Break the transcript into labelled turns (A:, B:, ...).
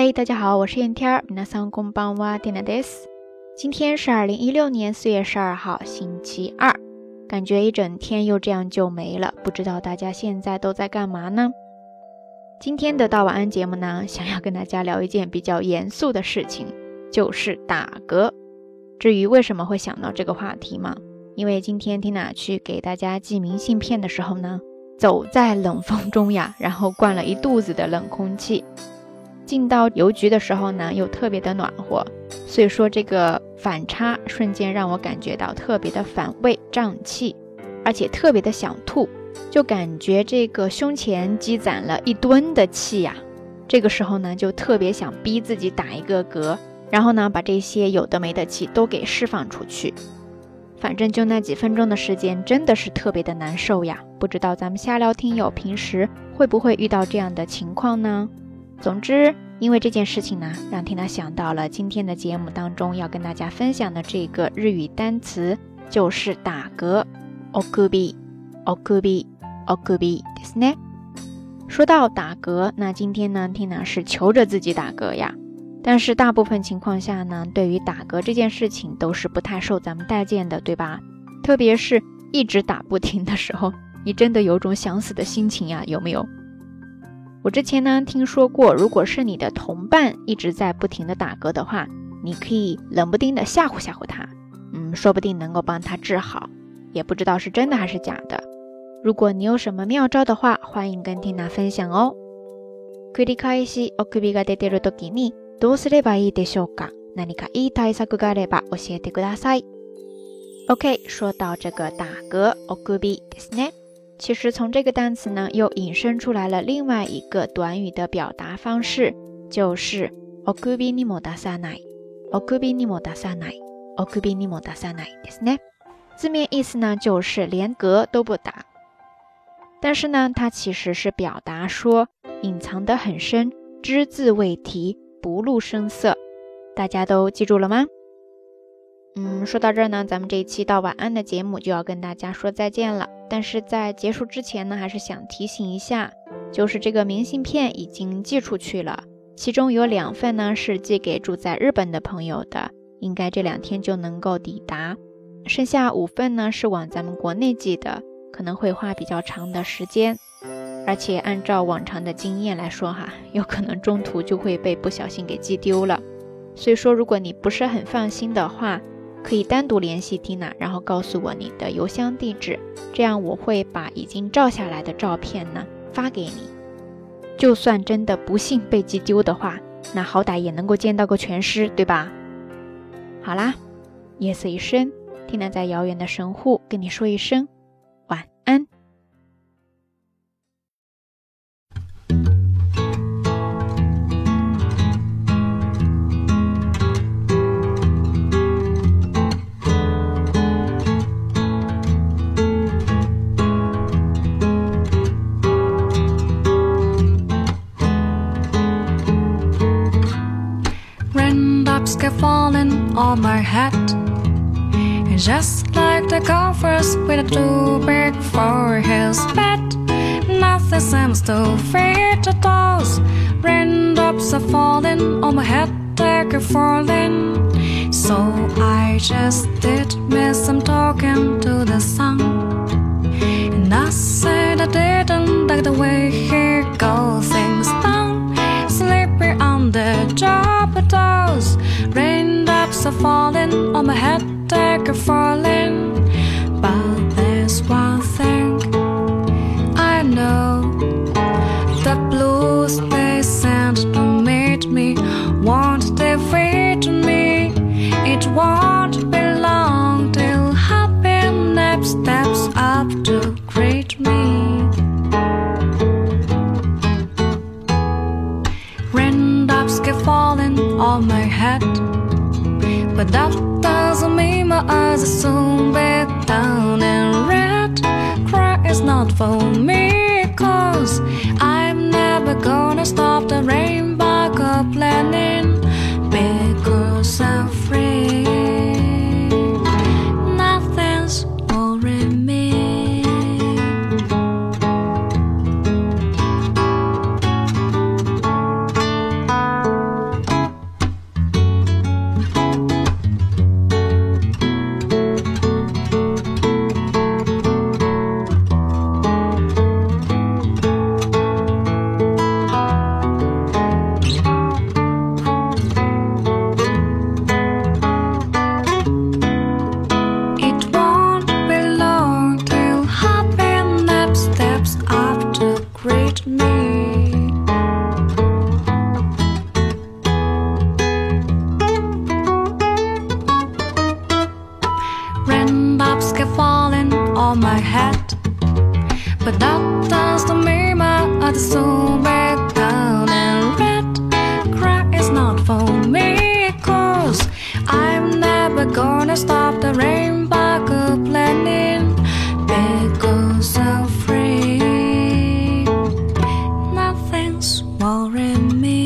A: 嘿，大家好，我是燕天儿。皆さんこんばんは、テナです。今天是二零一六年四月十二号，星期二。感觉一整天又这样就没了，不知道大家现在都在干嘛呢？今天的到晚安节目呢，想要跟大家聊一件比较严肃的事情，就是打嗝。至于为什么会想到这个话题嘛？因为今天 Tina 去给大家寄明信片的时候呢，走在冷风中呀，然后灌了一肚子的冷空气。 进到邮局的时候呢，又特别的暖和，所以说这个反差瞬间让我感觉到特别的反胃胀气，而且特别的想吐，就感觉这个胸前积攒了一吨的气呀。这个时候呢，就特别想逼自己打一个嗝，然后呢，把这些有的没的气都给释放出去。反正就那几分钟的时间，真的是特别的难受呀。不知道咱们瞎聊听友平时会不会遇到这样的情况呢？总之，因为这件事情呢，让缇娜想到了今天的节目当中要跟大家分享的这个日语单词，就是打嗝。o k u b i o k u b i o k u b i ですね。说到打嗝，那今天呢，缇娜是求着自己打嗝呀。但是大部分情况下呢，对于打嗝这件事情都是不太受咱们待见的，对吧？特别是一直打不停的时候，你真的有种想死的心情呀，有没有？ 我之前呢听说过，如果是你的同伴一直在不停的打嗝的话，你可以冷不丁的吓唬吓唬他，嗯，说不定能够帮他治好，也不知道是真的还是假的。如果你有什么妙招的话，欢迎跟缇娜分享哦。繰り返しお首が出てるときにどうすればいいでしょうか？何かいい対策があれば教えてください。OK，说到这个打嗝，お首ですね。 其实从这个单词呢，又引申出来了另外一个短语的表达方式，就是 okubi ni mo dasanai，okubi ni mo dasanai，okubi ni mo dasanai，ですね。字面意思呢，就是连嗝都不打。但是呢，它其实是表达说隐藏得很深，只字未提，不露声色。大家都记住了吗？嗯，说到这儿呢，咱们这一期到晚安的节目就要跟大家说再见了。 但是在结束之前呢，还是想提醒一下，就是这个明信片已经寄出去了，其中有两份呢是寄给住在日本的朋友的，应该这两天就能够抵达。剩下五份呢是往咱们国内寄的，可能会花比较长的时间，而且按照往常的经验来说哈，有可能中途就会被不小心给寄丢了。所以说，如果你不是很放心的话，可以单独联系蒂娜然后告诉我你的邮箱地址，这样我会把已经照下来的照片呢发给你。就算真的不幸被寄丢的话，那好歹也能够见到个全尸，对吧？好啦，夜色已深蒂娜在遥远的神户跟你说一声。晚安 falling on my head. And just like the covers with a too big for his bed. Nothing seems to fit the dolls. Raindrops are falling on my head, like a falling. So I just did miss some talking to the sun. Are falling on my head, they're falling. But there's one thing I know the blues they sent to meet me won't defeat me. It won't be long till happiness steps up to greet me. Raindrops keep falling on my head. But that doesn't mean my eyes are soon be down and red. Cry is not for me, cause I'm hat. But that doesn't mean my other soul back down and red. Crack is not for me,
B: cause I'm never gonna stop the rainbow planning because I'm free. Nothing's worrying me.